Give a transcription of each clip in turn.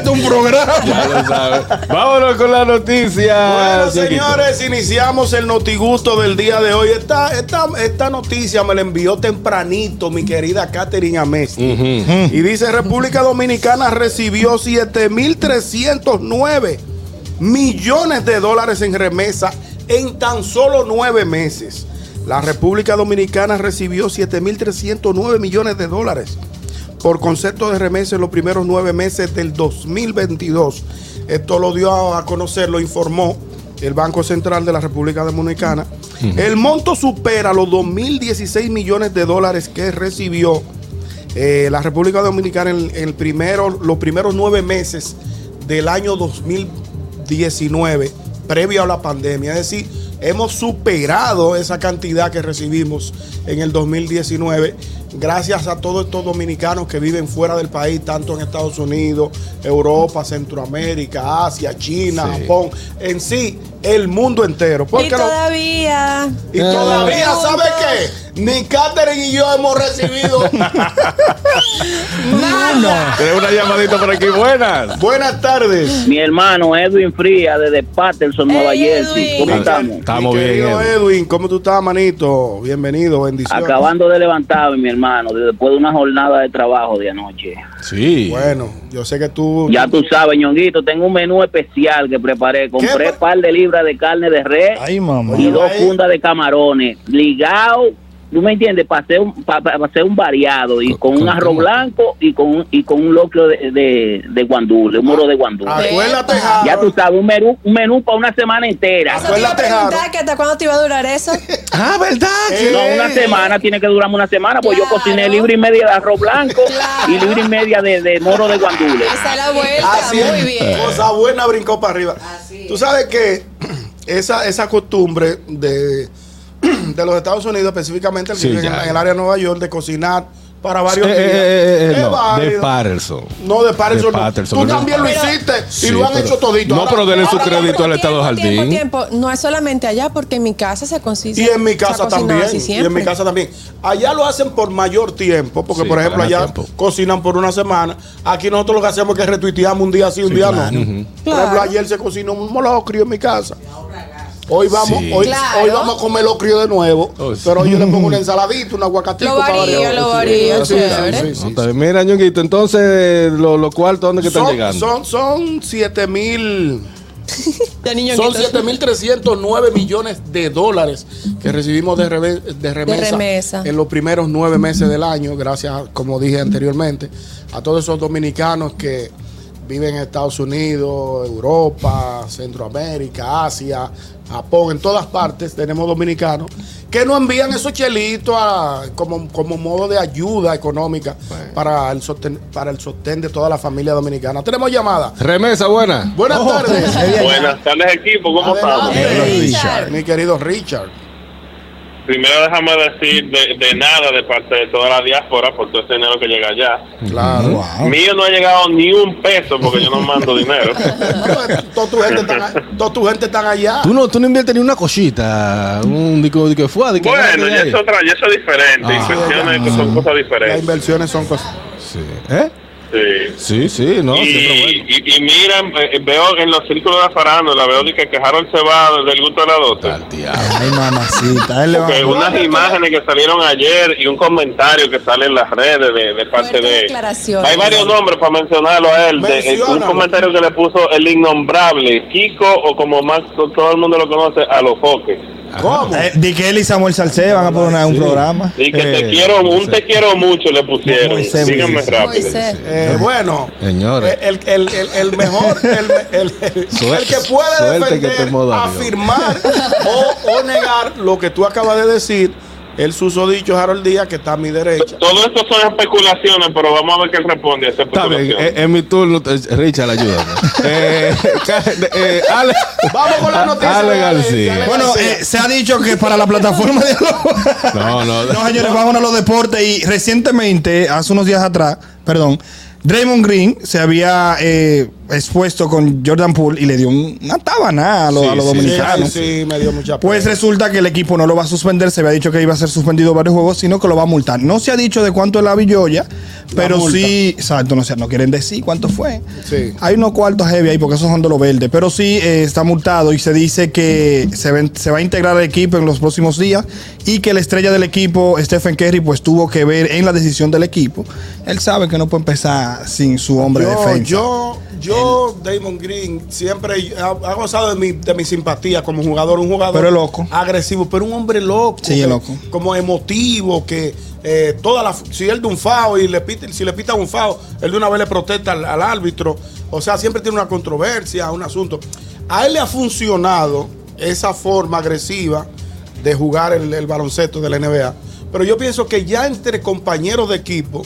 Esto es un programa. Ya lo sabes. Vámonos con las noticias. Bueno, señores, iniciamos el notigusto del día de hoy. Esta, esta, esta noticia me la envió tempranito mi querida Catherine Amesti. Y dice, República Dominicana recibió 7.309 millones de dólares en remesa en tan solo nueve meses. La República Dominicana recibió 7.309 millones de dólares por concepto de remesa en los primeros nueve meses del 2022. Esto lo dio a conocer, lo informó el Banco Central de la República Dominicana. El monto supera los 2.016 millones de dólares que recibió eh, la República Dominicana en, en el primero, los primeros nueve meses del año 2019, previo a la pandemia. Es decir, hemos superado esa cantidad que recibimos en el 2019 gracias a todos estos dominicanos que viven fuera del país, tanto en Estados Unidos, Europa, Centroamérica, Asia, China, Sí. Japón, en sí, el mundo entero. Y lo- todavía. y todavía, Pregunto. ¿sabe qué? Ni Catherine y yo hemos recibido. Nada. Tenemos una llamadita por aquí. Buenas. Buenas tardes. Mi hermano Edwin Fría desde Patterson, Nueva Jersey. Edwin. ¿Cómo Ah, estamos? Estamos Mi bien. Edwin. Edwin, ¿cómo tú estás, manito? Bienvenido, bendiciones. Acabando de levantarme, mi hermano, después de una jornada de trabajo de anoche. Sí. Bueno, yo sé que tú. Ya tú sabes, ñonguito, tengo un menú especial que preparé. Compré un par de libras de carne de res Ay, mamá. y dos fundas de camarones. Ligado, ¿tú me entiendes? Para hacer un, pa- pa- pa hacer un variado y Con- con, un arroz blanco y con, un- y con un locro de, de, de guandule, un moro de guandule. Acuérdate, Epa. Ya tú Harold. sabes, un menú, un menú para una semana entera. Eso te iba a Acuérdate, preguntar Jaro. que hasta cuándo te iba a durar eso. Ah, ¿verdad? Eh, No, una semana, tiene que durarme una semana, pues yo cociné libra y media de arroz blanco Claro. y libra y media de, de moro de guandule. Esa es la vuelta. Así Muy es. bien. Cosa buena brincó para arriba. Tú sabes que esa, esa costumbre de, de los Estados Unidos, específicamente el que Sí, vive en, el área de Nueva York, de cocinar para varios Eh, días. eh, eh, eh, es no, de. Patterson. No, de Patterson. De no. Tú también lo hiciste Sí, y lo han pero- hecho todito. No, Ahora- pero denle su crédito al Estado Jardín. Tiempo, tiempo. No es solamente allá, porque en mi casa se consigue. Y en mi casa también. Y en mi casa también. Allá lo hacen por mayor tiempo, porque Sí, por ejemplo allá tiempo. cocinan por una semana. Aquí nosotros lo que hacemos es que retuiteamos un día sí, un Sí, día claro. no. Por ejemplo, ayer se cocinó un molocrio en mi casa. Hoy vamos, Sí. hoy, Claro. hoy vamos a comer locrio de nuevo. Oh, sí. Pero yo le pongo una ensaladita, un aguacatito Lo para varío, lo varío, sí, chévere. Mira, ñonguito, entonces los lo cuartos, ¿dónde que están Son, llegando? son, son 7 mil. Son quita- 7.309 millones de dólares que recibimos de, reve- de remesa, remesa. en los primeros nueve meses del año, gracias, como dije anteriormente, a todos esos dominicanos que viven en Estados Unidos, Europa, Centroamérica, Asia, Japón, en todas partes tenemos dominicanos que nos envían esos chelitos a- como, como modo de ayuda económica para, el sostén, para el sostén de toda la familia dominicana. Tenemos llamada. Remesa, buena. Buenas tardes. Buenas tardes equipo, ¿cómo estamos? Mi querido Richard. Primero déjame decir de, de nada de parte de toda la diáspora por todo ese dinero que llega allá. Claro. Mío no ha llegado ni un peso porque yo no mando dinero. toda tu gente están, a- toda tu gente están allá. Tú no, tú no inviertes ni una cosita, un dico, dico, fue, dico, Bueno, que ya hay. es otra, ya eso es diferente. Ah. Inversiones que son cosas Las diferentes. inversiones son cosas. Sí. ¿Eh? Sí. Sí, sí, no, y, siempre bueno. y, y miren, eh, veo en los círculos de la farándula, veo que quejaron se va del gusto de la dote. Al diablo. Ay, mamacita. Él le va Que unas imágenes que salieron ayer y un comentario que sale en las redes de, de parte de... declaraciones. Hay varios nombres para mencionarlo a él. de- eh, un comentario que le puso el innombrable Kiko o como más todo el mundo lo conoce, a los foques. ¿Cómo? Eh, di que él y Samuel Salcé van a poner un Sí. programa. Y que Eh, te quiero, un te quiero mucho le pusieron. Moisés, Díganme Moisés. rápido. Moisés. Eh, bueno, Señores. eh, el, el, el, el mejor, el, el, el- Suerte- el que puede que defender, afirmar o, o negar lo que tú acabas de decir, el susodicho Harold Díaz, que está a mi derecha. Todo esto son especulaciones, pero vamos a ver qué responde a Está bien, eh, es mi turno. eh, Richard, ayúdame. eh, eh, Ale, Vamos con la noticia. Ale García. Ale Bueno, García. eh, se ha dicho que para la plataforma de No, no. No, señores, vámonos a los deportes. Y recientemente, hace unos días atrás, perdón, Draymond Green se había eh, expuesto con Jordan Poole y le dio un- una tabana a, los- a los Sí, dominicanos. Sí, me dio mucha Pues resulta que el equipo no lo va a suspender. Se había dicho que iba a ser suspendido varios juegos, sino que lo va a multar. No se ha dicho de cuánto es la billoya, pero sí, exacto, no, sé, no quieren decir cuánto fue. Sí. Hay unos cuartos heavy ahí porque esos son de lo verde, pero sí eh, está multado y se dice que se, ven- se va a integrar al equipo en los próximos días y que la estrella del equipo, Stephen Curry, pues tuvo que ver en la decisión del equipo. Él sabe que no puede empezar sin su hombre de defensa. yo, yo, Damon Green, siempre ha, ha gozado de mi, de mi simpatía como jugador, un jugador Pero loco. agresivo, pero un hombre loco, Sí, que- loco. como emotivo, que eh, toda la, si él de un fao y le pita, si le pita un fao, él de una vez le protesta al, al árbitro, o sea, siempre tiene una controversia, un asunto. A él le ha funcionado esa forma agresiva de jugar el, el baloncesto de la NBA, pero yo pienso que ya entre compañeros de equipo,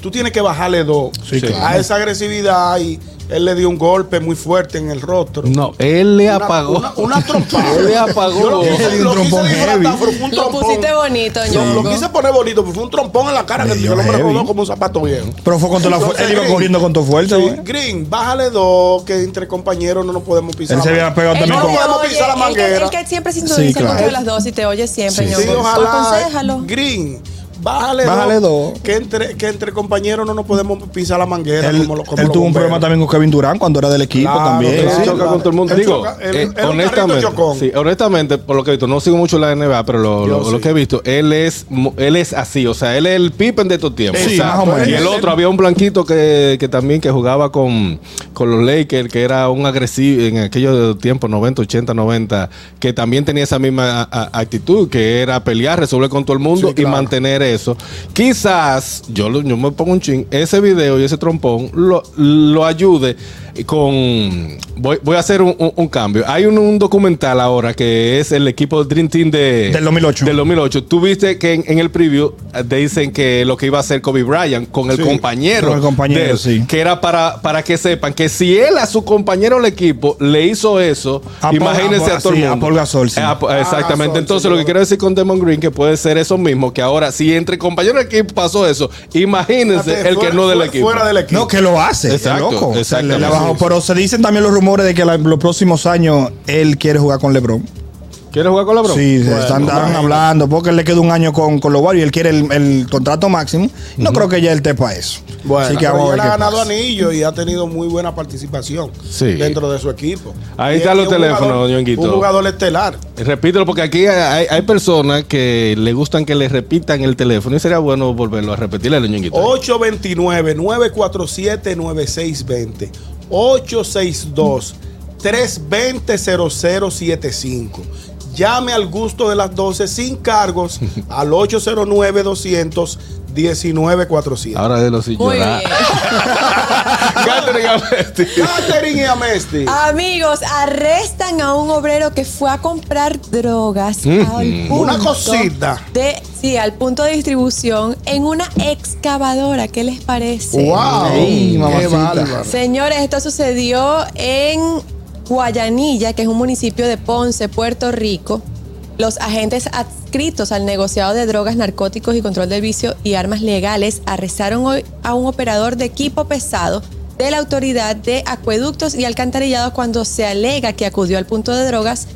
tú tienes que bajarle dos Sí, claro. a esa agresividad y él le dio un golpe muy fuerte en el rostro. No, él le Una- apagó. Una, una trompada. Él le apagó. Yo lo pusiste bonito, Lo, lo quise poner bonito, pero fue un trompón en la cara que dio el hombre rodó como un zapato viejo. Pero fue con toda la fu- Entonces, él iba corriendo con tu fuerza, sí. Green, bájale dos, que entre compañeros no nos podemos pisar. Él se mano. pegado también no con. podemos oye, pisar la manguera. él que siempre Sí, sintoniza las dos y te oye siempre, Sí, Sí, Ñongo. ojalá. Green, bájale, Bájale dos. dos. Que entre, que entre compañeros no nos podemos pisar la manguera. Él, como lo- como él tuvo un problema también con Kevin Durant cuando era del equipo Claro, también. claro. Sí. choca con todo el mundo. Él Digo, choca- él- eh, honestamente, sí, honestamente, por lo que he visto, no sigo mucho la NBA, pero lo, lo- sí. lo que he visto, él es, mu- él es así, o sea, él es el Pippen de estos tiempos. Sí, O sea, más o menos. Y el otro, había un blanquito que, que también que jugaba con, con los Lakers, que era un agresivo en aquellos tiempos, 90, 80, 90, que también tenía esa misma a- a- actitud, que era pelear, resolver con todo el mundo Sí, claro. y mantener eso. Quizás, yo, yo me pongo un chin, ese video y ese trompón lo, lo ayude con... Voy, voy a hacer un, un- un cambio. Hay un, un documental ahora que es el equipo del Dream Team de, Del 2008. Del 2008. Tú viste que en, en el preview eh, dicen que lo que iba a hacer Kobe Bryant con el Sí, compañero. con el compañero, de él, sí. Que era para, para que sepan que si él a su compañero del equipo le hizo eso, A imagínense a- a, todo sí, el a mundo. Paul Gasol, sí. Eh, a- exactamente. Gasol, Entonces, sí, lo que quiero decir con Demon Green que puede ser eso mismo, que ahora, si entre compañeros del equipo pasó eso, imagínense Fíjate, el que no del fuera- equipo. Fuera del equipo. No, que lo hace. Exacto, es loco. O sea, bajó. Pero se dicen también los rumores de que la- los próximos años él quiere jugar con LeBron. ¿Quieres jugar con la broma? Sí, se están, están hablando porque él le queda un año con, con los Warriors y él quiere el, el contrato máximo. No creo que ya él esté para eso. Bueno, Así que pero vamos a él ver ha ganado pasa. anillo y ha tenido muy buena participación Sí. dentro de su equipo. Ahí están es los un teléfonos, jugador- Ñonguito. Un jugador estelar. Repítelo porque aquí hay, hay personas que le gustan que le repitan el teléfono y sería bueno volverlo a repetirle ñonguito. 829-947-9620. 862-320-0075. Llame al gusto de las 12 sin cargos al 809-200-1947. Ahora de los sin llorar. Catherine Amesti. Catherine y Amesti. Amigos, arrestan a un obrero que fue a comprar drogas al punto Una cosita. De, sí, al punto de distribución en una excavadora. ¿Qué les parece? ¡Wow! Ey, ¡Qué! Señores, esto sucedió en Guayanilla, que es un municipio de Ponce, Puerto Rico. Los agentes adscritos al negociado de drogas, narcóticos y control del vicio y armas legales arrestaron hoy a un operador de equipo pesado de la autoridad de acueductos y alcantarillados cuando se alega que acudió al punto de drogas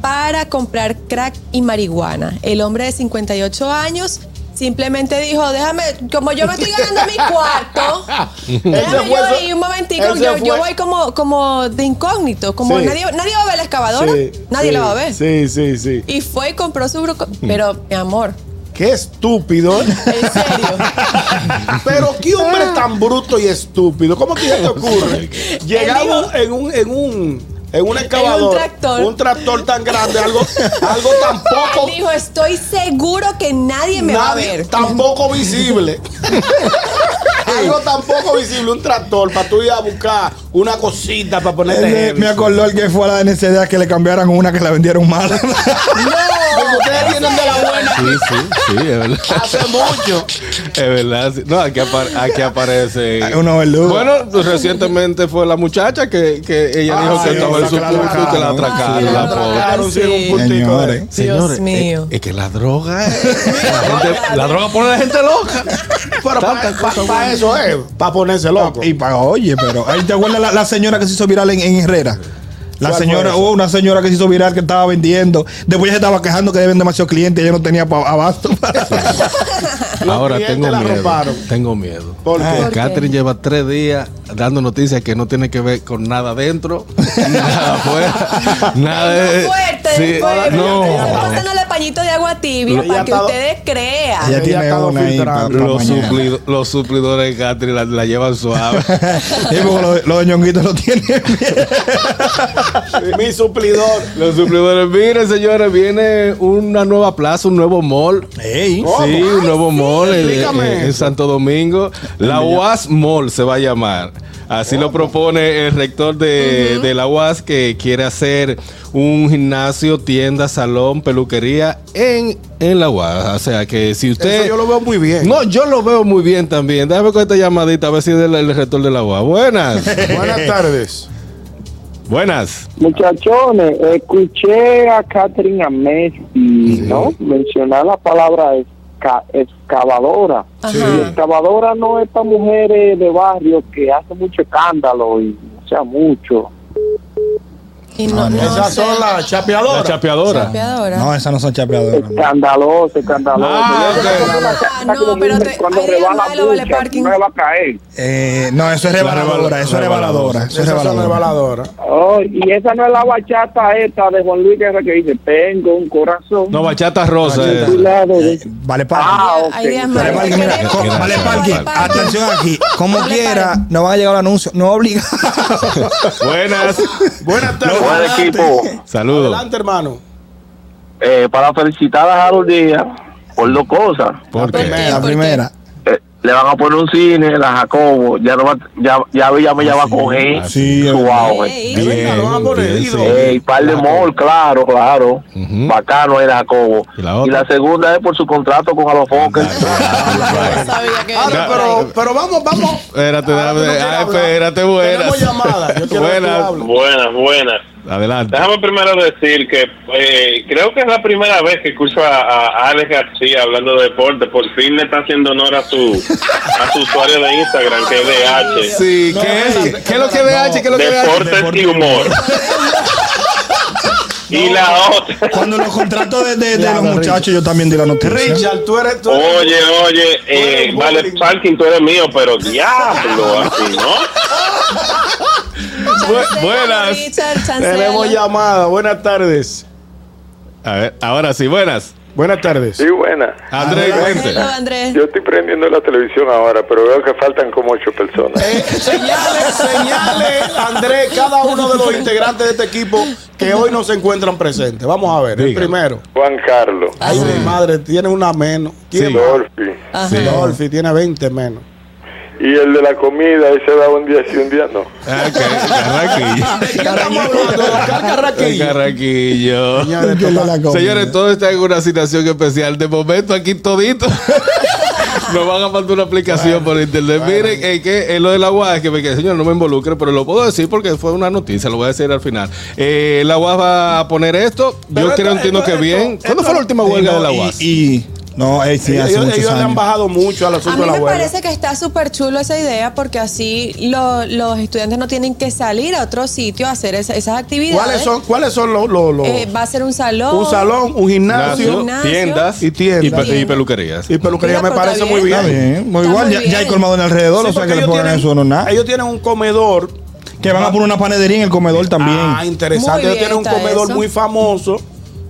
para comprar crack y marihuana. El hombre de 58 años simplemente dijo, déjame, como yo me estoy ganando mi cuarto, déjame yo ahí un momentico, yo, yo voy como, como de incógnito, como Sí. nadie, nadie va a ver la excavadora, Sí, nadie sí, la va a ver. Sí, sí, sí. Y fue y compró su broco, pero mi amor, Qué estúpido. en serio. Pero qué hombre tan bruto y estúpido. ¿Cómo que se te ocurre? Llegar dijo- un- en un, en un, en un excavador, tractor. un tractor tan grande, algo, algo tan poco, Él dijo, estoy seguro que nadie me va a nadie- ver. tan poco visible. algo tan poco visible, un tractor para tú ir a buscar una cosita para ponerte. Me acordó el que fue a la NCDA que le cambiaran una que la vendieron mal. No, ustedes tienen de la buena. Sí, sí, sí, es verdad. Hace mucho. Es verdad. sí. No, aquí, apar- aquí aparece. Hay una verduga. Bueno, pues, recientemente fue la muchacha que, que ella dijo que estaba en su que la punto y que la atracaron. Sí, la atracaron, sí, un puntito Señores. Señores, mío. Es, es que la droga, la, gente- la droga pone a la gente loca. Pero para eso es, para ponerse loco. Y para, oye, pero ahí te acuerdas la, la señora que se hizo viral en, en Herrera. La ¿Cuál señora, hubo una señora que se hizo viral que estaba vendiendo. Después ella se estaba quejando que deben demasiados clientes y ella no tenía abasto. Los Ahora clientes tengo miedo. Tengo miedo. ¿Por qué? ¿Por qué? Catherine lleva tres días dando noticias que no tiene que ver con nada dentro, nada afuera, nada de. No fuerte, Sí, fuerte. no. Pasándole pañito de agua tibia para que ustedes crean. Tiene una ahí filtrando. pa- pa' Los, suplido- los suplidores de Catherine la, la llevan suave. Sí, porque los lo de ñonguito lo tienen bien. Mi suplidor. los suplidores, miren señores, viene una nueva plaza, un nuevo mall. Sí, un nuevo mall en. Santo Domingo. La UAS Mall se va a llamar. Así lo propone el rector de, de la UAS que quiere hacer un gimnasio, tienda, salón, peluquería en, en la UAS. O sea que si usted... Eso yo lo veo muy bien. No, yo lo veo muy bien también. Déjame con esta llamadita a ver si es del el rector de la UAS. Buenas. Buenas tardes. Buenas. Muchachones, escuché a Catherine Amesti, ¿no? Mencionar la palabra esca- excavadora. Y excavadora no es para mujeres de barrio que hacen mucho escándalo y, o sea, mucho. Y no, no Esas sé. son las La chapeadoras. chapeadora. Chapeadora. No, esas no son chapeadoras. no. Escandaloso, escandaloso. Ah, Yo creo que ok. cuando la- Ah, no, pero te- cuando rebala lo vale mucho, parking. no va a caer. Eh, no, eso es rebaladora. Eso es rebaladora. Eso es rebaladora. Oh, y esa no es la bachata esta de Juan Luis Guerra que dice, tengo un corazón. No, bachata rosa. de- Vale, para. Ah, más. Vale, parking. Atención aquí. Como Vale, quiera, no van a llegar el anuncio. No obligado. Buenas. Buenas tardes. Buen Adelante. equipo. Saludos. Adelante, hermano. Eh, para felicitar a Harold Díaz por dos cosas. ¿Por qué? La ¿Por primera. Le van a poner un cine, la Jacobo, ya no va, ya, ya Villa me ya va a coger Sí, su auge. Sí. Par de mall, claro, claro. Ujú. Bacano era Jacobo. ¿Y la? Y la segunda es por su contrato con Alofoque. pero, pero vamos, vamos. Espérate, ah, espérate, hables. Buenas, buenas. Adelante. Déjame primero decir que eh, creo que es la primera vez que escucho a, a Alex García hablando de deporte. Por fin le está haciendo honor a su, a su usuario de Instagram, que es DH. Sí, ¿qué es? ¿Qué es lo que es DH? ¿Qué es lo que es DH? Deportes y humor. y la otra. Cuando los contratos de, de- de Ya, los muchachos, yo también di la noticia. Richard, tú eres. Tú eres Oye, oye, eh, vale, parking, tú eres mío, pero diablo, así, ¿no? Buenas. Richard. Tenemos llamada. Buenas tardes. A ver, ahora sí, buenas. Buenas tardes. Sí, buena. Andrés, cuente. Hello, Andrés. Yo estoy prendiendo la televisión ahora, pero veo que faltan como ocho personas. Eh, señale, señale, Andrés, cada uno de los integrantes de este equipo que hoy no se encuentran presentes. Vamos a ver, el primero. Juan Carlos, Ay, mi madre, tiene una menos. ¿Quién Sí. Dolphy. Dolphy tiene 20 menos. Y el de la comida, ese da un día sí, un día no. Ah, ok, Carraquillo. ¿De quién estamos hablando? ¿De Oscar Carraquillo? Carraquillo. Señores. Señores, todo está en una situación especial. De momento, aquí todito. Nos van a mandar una aplicación por internet. Miren, eh, que en lo de la UAS, es que me quedé, señor, no me involucre, pero lo puedo decir porque fue una noticia, lo voy a decir al final. Eh, la UAS va a poner esto. Pero Yo creo, entiendo esto- que bien. esto- ¿Cuándo fue la última Y huelga no, de la y- UAS? Y, no, eh, sí, hace ellos muchos ellos le han bajado mucho al A asunto mí de la me huelga. parece que está súper chulo esa idea porque así lo- los estudiantes no tienen que salir a otro sitio a hacer esa- esas actividades. ¿Cuáles son, ¿cuáles son los, los- los- Eh, va a ser un salón. un salón, un gimnasio Gimnasio. tiendas y tiendas. y, pe- y Tiendas. peluquerías. y peluquería? Mira, Me parece muy bien. Está bien, muy Está igual, muy ya, ya hay colmado en alrededor, Sí, o sea que le pongan tienen- eso no nada. Ellos tienen un comedor. Que van a poner una panadería en el comedor también. Ah, interesante. Ellos tienen un comedor eso. muy famoso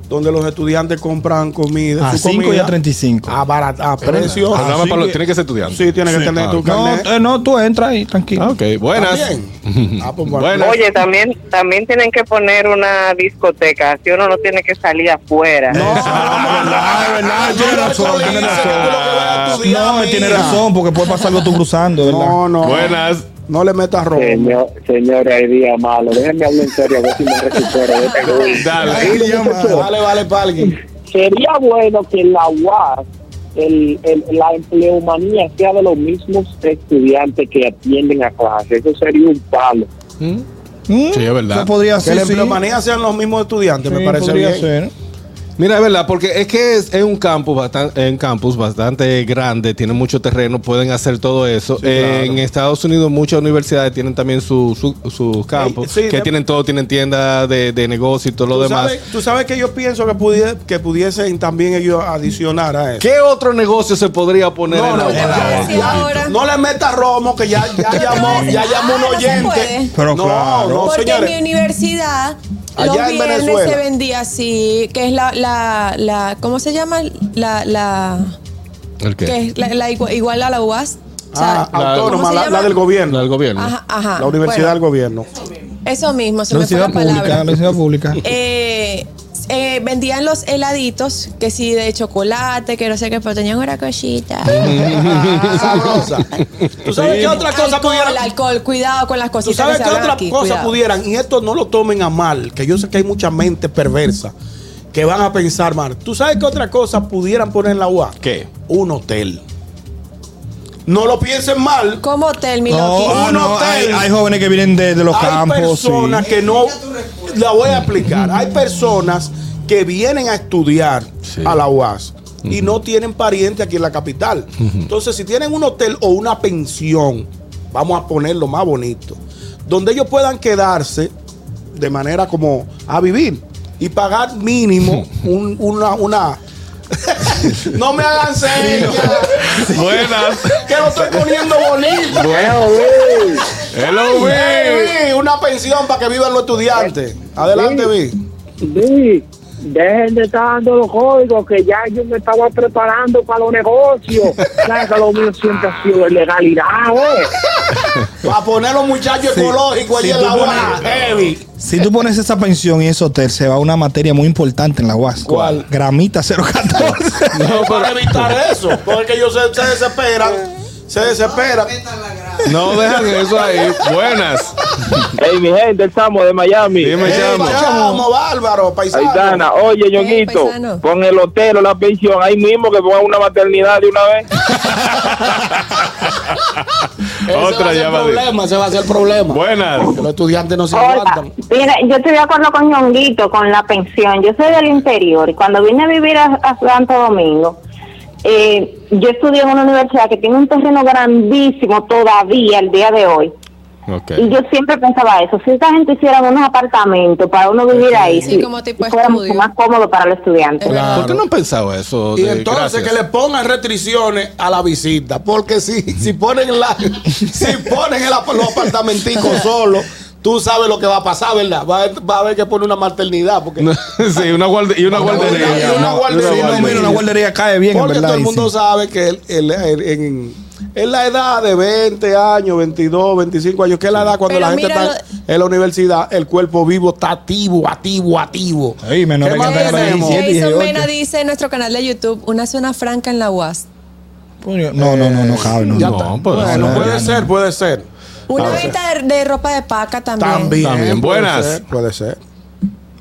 donde los estudiantes compran comida. a su 5 y a 35. A, barata, a precio. Pero nada más Así para los- que- tiene que ser estudiante. Sí, tiene que Sí, tener ah, tu no, carnet. eh, no, tú entras ahí, tranquilo. Ah, ok, buenas. Ah, pues bueno. Buenas. Oye, también también tienen que poner una discoteca, así uno no tiene que salir afuera. No, Ah, es verdad, tiene razón, tiene razón. No, tiene razón, porque puede pasar algo tú cruzando, ¿verdad? No, no. Buenas. No le metas robo. Señor, señores, hay día malo. Déjenme hablar en serio, a ver si me recupero de este. Dale. Mío. Vale, vale, sería bueno que en la UAS el, el- la empleomanía sea de los mismos estudiantes que atienden a clase. Eso sería un palo. Mm, Sí, es verdad. Eso podría Que ser. la sí. empleomanía sean los mismos estudiantes, me parece podría bien. ser. Mira, es verdad, porque es que es, es un campus bastante, un campus bastante grande, tiene mucho terreno, pueden hacer todo eso. En Estados Unidos muchas universidades tienen también su- su- sus campus, sí, que de- tienen todo, tienen tiendas de, de negocio y todo lo ¿Tú demás. sabes, tú sabes que yo pienso que, pudie- que pudiesen también ellos adicionar a eso. ¿Qué otro negocio se podría poner No, en no, la no le metas romo que ya, ya llamó, ya llamó un no se oyente. Pero no, claro. no, Porque en mi universidad Allá los en Venezuela. se vendía así, que es la, la, la ¿cómo se llama? La, la, ¿El qué? que es la, la igua- igual a la UAS. O sea, Ah, autónoma, ¿cómo se la, la del gobierno. La del gobierno. Ajá, ajá. La universidad del Bueno, gobierno. Eso mismo, se La me fue universidad la pública. La palabra. universidad pública. Eh, eh, vendían los heladitos, que sí, de chocolate, que no sé qué, pero tenían una cosita. Sabrosa. ¿Tú sabes qué otra cosa alcohol, pudieran? alcohol, cuidado con las ¿Tú cositas sabes que qué otra aquí, cosa cuidado. pudieran? Y esto no lo tomen a mal, que yo sé que hay mucha mente perversa que van a pensar mal. ¿Tú sabes qué otra cosa pudieran poner en la UA? ¿Qué? Un hotel. No lo piensen mal. Como hotel, mi No, loquito. Un no, hay, hotel. hay jóvenes que vienen de, de los hay campos. sí. personas que no. La voy a explicar. Hay personas que vienen a estudiar Sí. a la UAS y no tienen pariente aquí en la capital. Entonces, si tienen un hotel o una pensión, vamos a ponerlo más bonito, donde ellos puedan quedarse de manera como a vivir y pagar mínimo un- una. una no me hagan señas. Buenas. que lo estoy poniendo bonito. Hello, Hey, Vic. Vi, una pensión para que vivan los estudiantes. Adelante, Vi. Sí, dejen de estar dando los códigos que ya yo me estaba preparando para los negocios. Sabes que lo mío siempre ha sido legalidad, ¿eh? Para poner los muchachos Sí. ecológicos allí Sí, en la UAS. Heavy. Si tú pones esa pensión y ese hotel, se va una materia muy importante en la UAS. ¿Cuál? Gramita 014. No, para evitar eso. Porque ellos se, se desesperan. Se desesperan. No dejan eso ahí. Buenas. Hey, mi gente, estamos de Miami. Dime, Hey, chamo. chamo, bárbaro, paisano. Aitana, oye, Ñonguito, con el hotel o la pensión, ahí mismo que pongan una maternidad de una vez. Otra el llamada. problema, ese va a ser el problema. Buenas. Los estudiantes no se Hola, mira, yo estoy de acuerdo con Ñonguito con la pensión. Yo soy del interior y cuando vine a vivir a, a Santo Domingo, eh, yo estudié en una universidad que tiene un terreno grandísimo todavía el día de hoy. Y yo siempre pensaba eso, si esta gente hiciera unos apartamentos para uno vivir ahí, Sí, si- como tipo fuera mucho más cómodo para los estudiantes. Es verdad. ¿Por qué no han pensado eso? Y de- entonces gracias? que le pongan restricciones a la visita. Porque si, si ponen la, si ponen el, los apartamenticos solos, tú sabes lo que va a pasar, ¿verdad? Va a, va a haber que poner una maternidad. Porque sí, una guarde- y una guardería. guardería, una No, guardería. Sí, no, mira, una guardería cae bien, en Porque verdad. todo el y mundo sí. sabe que el- el- el- en, en la edad de 20 años, 22, 25 años, que es la edad cuando Pero la gente está en la universidad, el cuerpo vivo está activo, activo, activo. Ey, menores ¿Qué que más tengan tenemos? 17, Jason 18. Mena dice en nuestro canal de YouTube una zona franca en la UAS. No, no, no, no cabe. No, Ya no. pues, bueno, no, puede ya ser, puede ser. Una venta de, de ropa de paca también. También. También. puede Buenas. ser, Puede ser.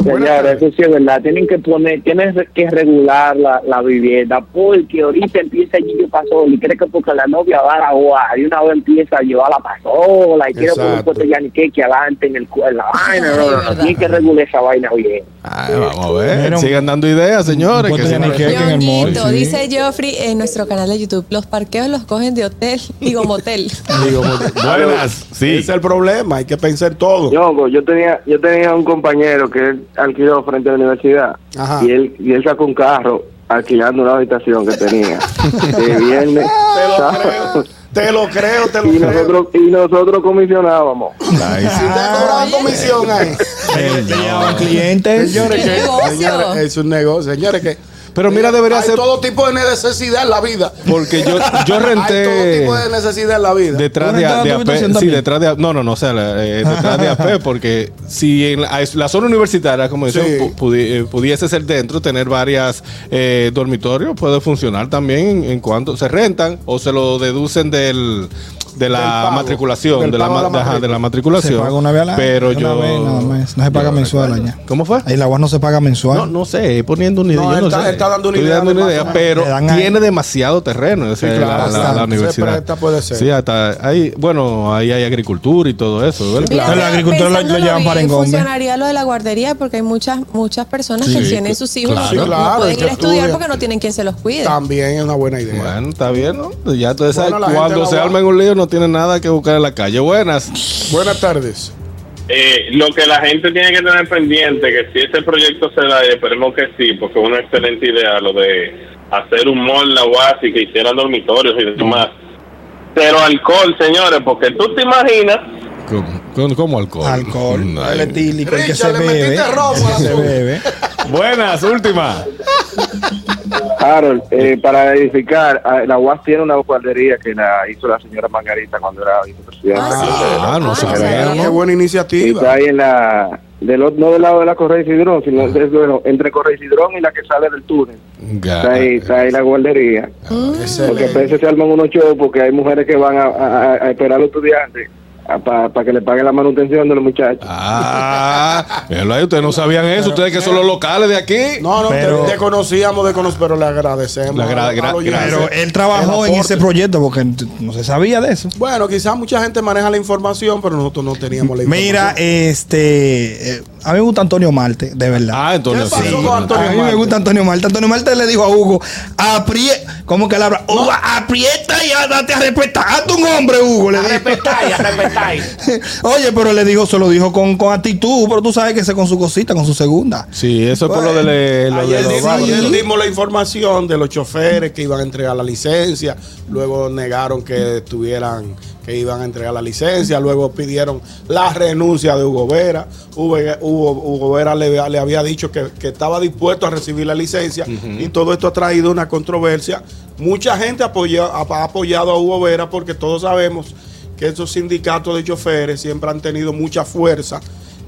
Señores, eso sí es verdad. Tienen que poner, tienen que regular la, la vivienda porque ahorita empieza allí que pasó y cree que porque la novia va a la UA y una vez empieza a llevar la pasola y quiere poner Exacto. puesto ya ni que que adelante en el cu- en la vaina. No, no, no, tienen que regular esa vaina bien. Ay, vamos a ver. Sigan dando ideas, señores. un que Nike. en el mall, sí. dice Geoffrey en nuestro canal de YouTube, los parqueos los cogen de hotel, digo motel. Digo, Buenas. Sí. Ese es el problema, hay que pensar todo. Ñongo, yo tenía, yo tenía un compañero que él alquiló frente a la universidad Ajá. y él, y él sacó un carro alquilando una habitación que tenía de viernes, Te lo creo, te lo y creo. nosotros y nosotros comisionábamos. Ay, Si te cobraban comisión ahí. Llevaban clientes. Señores, ¿Qué que, negocio? señores, es un negocio. Señores, que. Pero mira, debería hay ser- todo tipo de necesidad en la vida. Porque yo, yo Hay todo renté tipo de necesidad en la vida. detrás ¿Tú de, de AP. Sí, detrás de No, no, no, o sea, eh, detrás de AP, porque si en la, la zona universitaria, como Sí. pudi- eh, pudiese ser dentro, tener varias eh, dormitorios, puede funcionar también en, en cuanto se rentan o se lo deducen del de la matriculación, de la, la ma- ajá, de la Se matriculación. paga una vez al año, pero una yo vez nada más. No se paga mensual allá. ¿Cómo fue? Ahí la UAS no se paga mensual. No, no sé, poniendo una idea. No, yo él no está- sé. él está dando una Estoy idea dando de una más o idea, menos. pero Le dan ahí. tiene demasiado terreno esa, Sí, la- claro, la, la bastante. universidad. Se presta, puede ser. Sí, hasta ahí, bueno, ahí hay agricultura y todo eso. ¿verdad? Mira, Claro, la agricultura lo- lo pensándolo llevan para bien, Engombe. Funcionaría lo de la guardería porque hay muchas muchas personas que Sí, tienen sus hijos claro. y Sí, no claro, pueden que ir a estudiar estudian. porque no tienen quien se los cuide. También es una buena idea. Bueno, está bien, ¿no? Ya la gente cuando la se va- arma en un lío no tiene nada que buscar en la calle. Buenas. Buenas tardes. Eh, lo que la gente tiene que tener pendiente, que si ese proyecto se da, y esperemos que sí, porque es una excelente idea lo de hacer un mall la UAS y que hicieran dormitorios y demás. Pero alcohol, señores, porque tú te imaginas ¿Cómo, cómo- cómo alcohol? Alcohol, Ay. el etílico, el que se bebe. se bebe. Buenas, última. Harold, eh, para edificar, ah, la UAS tiene una guardería que la hizo la señora Margarita cuando era vicepresidenta. Ah. Ah, no Ah, sabía, Qué buena Está iniciativa. ahí en la, del, no del lado de la Correa y Cidrón, sino bueno, entre Correa y Cidrón y la que sale del túnel. Está ahí, está ahí la guardería. Porque a veces se arman unos shows porque hay mujeres que van a, a- a esperar a los estudiantes para que le paguen la manutención de los muchachos. Ah, ahí, ustedes no sabían eso, ustedes que son los locales de aquí. No, no, Pero- te, desconocíamos, descono- pero le agradecemos. Le agra- gra- Pero él trabajó en ese proyecto porque no se sabía de eso. Bueno, quizás mucha gente maneja la información, pero nosotros no teníamos la información. Mira, este. eh, a mí me gusta Antonio Marte, de verdad. Ah, Antonio, ¿Qué pasó sí. con Antonio a mí me Marte? gusta Antonio Marte. Antonio Marte le dijo a Hugo, aprieta, ¿cómo que le habla? Hugo, aprieta y date a respetar. Hazte un hombre, Hugo. Le dijo. Oye, pero le dijo, se lo dijo con, con actitud, pero tú sabes que se con su cosita, con su segunda. Sí, eso es por lo de, le- lo de Ayer, los dimos, vagos. ayer dimos la información de los choferes que iban a entregar la licencia, luego negaron que tuvieran que iban a entregar la licencia, luego pidieron la renuncia de Hugo Vera. Hugo, Hugo- Hugo Vera le, le había dicho que, que estaba dispuesto a recibir la licencia y todo esto ha traído una controversia. Mucha gente apoyó- ha apoyado a Hugo Vera porque todos sabemos que esos sindicatos de choferes siempre han tenido mucha fuerza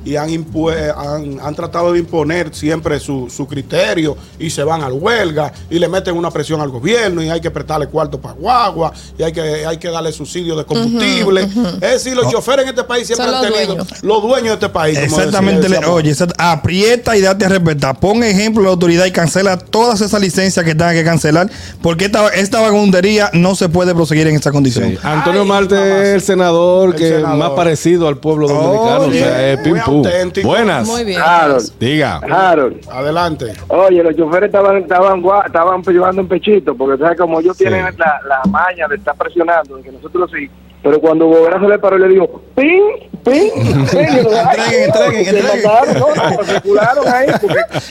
y han, impue- han, han tratado de imponer siempre su, su criterio y se van al huelga y le meten una presión al gobierno y hay que prestarle cuarto para guagua y hay que, hay que darle subsidio de combustible. Es decir, los choferes en este país siempre Son han los tenido dueños. los dueños de este país. como Exactamente, decía- oye, exact- aprieta y date a respetar. Pon ejemplo a la autoridad y cancela todas esas licencias que tengan que cancelar, porque esta, esta vagabundería no se puede proseguir en esa condición. Sí. Antonio Ay, Marte es el senador El que senador. más parecido al pueblo dominicano. o sea, es. Auténtico. Buenas. Muy bien. Harold, Diga. Harold. Adelante. Oye, los choferes estaban estaban gua- estaban llevando en pechito, porque ¿sabes? como ellos Sí. tienen la, la maña de estar presionando, que nosotros sí. Pero cuando Bobera se le paró, le dijo,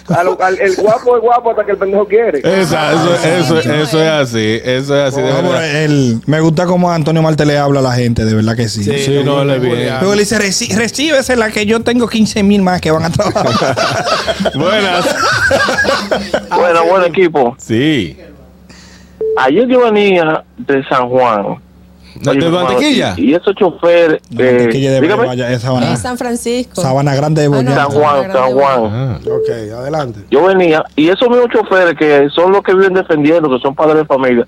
a lo- al- el guapo es guapo hasta que el pendejo quiere. Esa- eso, eso, eso es así. Eso es así. de No, pero verdad. él- me gusta cómo Antonio Marte le habla a la gente, de verdad que sí. Sí, no, le bien. Luego le dice, "Reci- recíbese la que yo tengo 15 mil más que van a trabajar. Buenas. Bueno, buen equipo. Sí. Ayer yo venía de San Juan. ¿De, Oye, de mantequilla? Y, y esos choferes. No, eh, mantequilla de dígame. Vaya, es Sabana, Es San Francisco. Sabana Grande de Ah, no, Boñar. San Juan, San Juan. Ah. Ok, adelante. Yo venía, y esos mismos choferes que son los que viven defendiendo, que son padres de familia,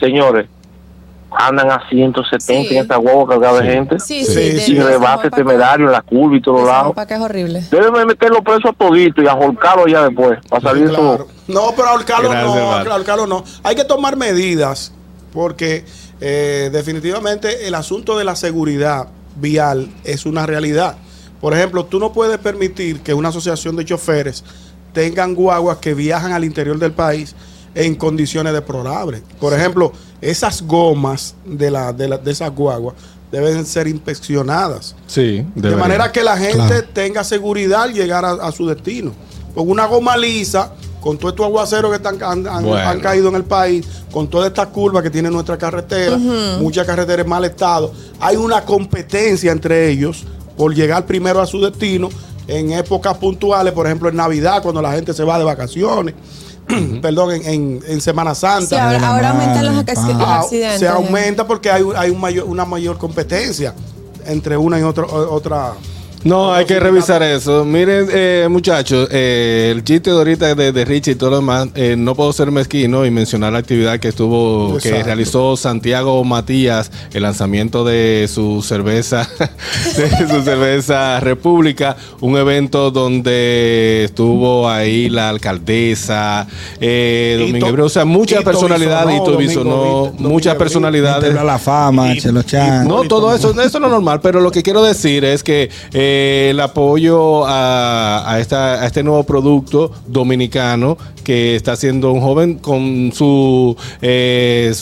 señores, andan a 170 Sí. en esta guagua cargada de gente. Sí, Sí, Y rebate temerario en la curva y todos lados. Para que es horrible. Deben meterlo preso a todito y ahorcarlo ya después, para salir Claro. eso. No, pero ahorcarlo no, ahorcarlo no. Hay que tomar medidas porque eh, definitivamente el asunto de la seguridad vial es una realidad. Por ejemplo, tú no puedes permitir que una asociación de choferes tengan guaguas que viajan al interior del país en condiciones deplorables. Por ejemplo, esas gomas de, la, de, la- de esas guaguas deben ser inspeccionadas. Sí. De manera que la gente Claro. tenga seguridad al llegar a, a su destino. Con una goma lisa, con todos estos aguaceros que están, han, han- Bueno. han caído en el país, con todas estas curvas que tiene nuestra carretera, muchas carreteras en mal estado, hay una competencia entre ellos por llegar primero a su destino en épocas puntuales, por ejemplo en Navidad, cuando la gente se va de vacaciones, perdón, en, en- en Semana Santa. Sí, ahora, aumentan los, Ah, accidentes. se aumenta porque hay, hay un mayor, una mayor competencia entre una y otra, otra No, hay que revisar eso. Miren, eh, muchachos, eh, el chiste de ahorita de, de Richie y todo lo demás, eh, no puedo ser mezquino y mencionar la actividad que estuvo, que realizó Santiago Matías, el lanzamiento de su cerveza, de su cerveza República, un evento donde estuvo ahí la alcaldesa, eh, Domingo o sea, muchas personalidades, Vito- Domingo muchas personalidades. La fama. No, todo eso, eso es lo normal, pero lo que quiero decir es que eh, el apoyo a, a esta, a este nuevo producto dominicano que está haciendo un joven con su eh,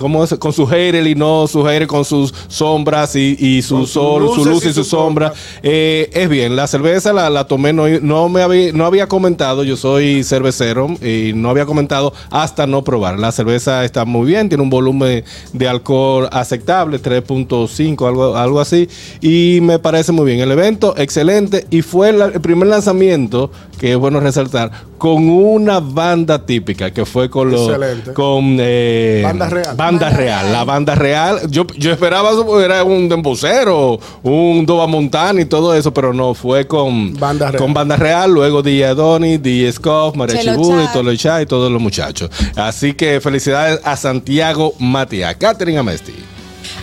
¿cómo es? con su hair y no su hair con sus sombras y, y su sol, su luz y, y su sombra. Eh, es bien, la cerveza la, la tomé, no, no me había, no había comentado, yo soy cervecero y no había comentado hasta no probar. La cerveza está muy bien, tiene un volumen de alcohol aceptable, 3.5, algo, algo así, y me parece muy bien. El evento, excelente, y fue el primer lanzamiento, que es bueno resaltar, con una banda típica, que fue con los... Excelente. Con, eh, Banda real. Banda real, la banda real. Yo, yo esperaba eso, era un dembocero, un Doba Montana y todo eso, pero no, fue con Banda real. con banda real, luego DJ Adoni, DJ Scoff, María Chibú y Chan. Tolo Chá y todos los muchachos. Así que felicidades a Santiago Matías. Catherine Amesti.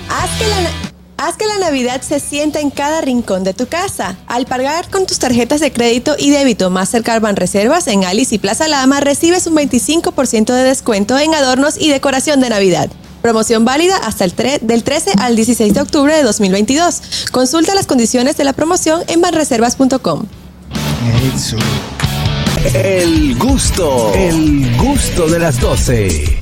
Haz que, la, na- haz que la Navidad se sienta en cada rincón de tu casa. Al pagar con tus tarjetas de crédito y débito Mastercard Reservas en Alice y Plaza Lama, recibes un 25% de descuento en adornos y decoración de Navidad. Promoción válida hasta el del 13 al 16 de octubre de 2022. Consulta las condiciones de la promoción en banreservas.com. El gusto, el gusto de las 12.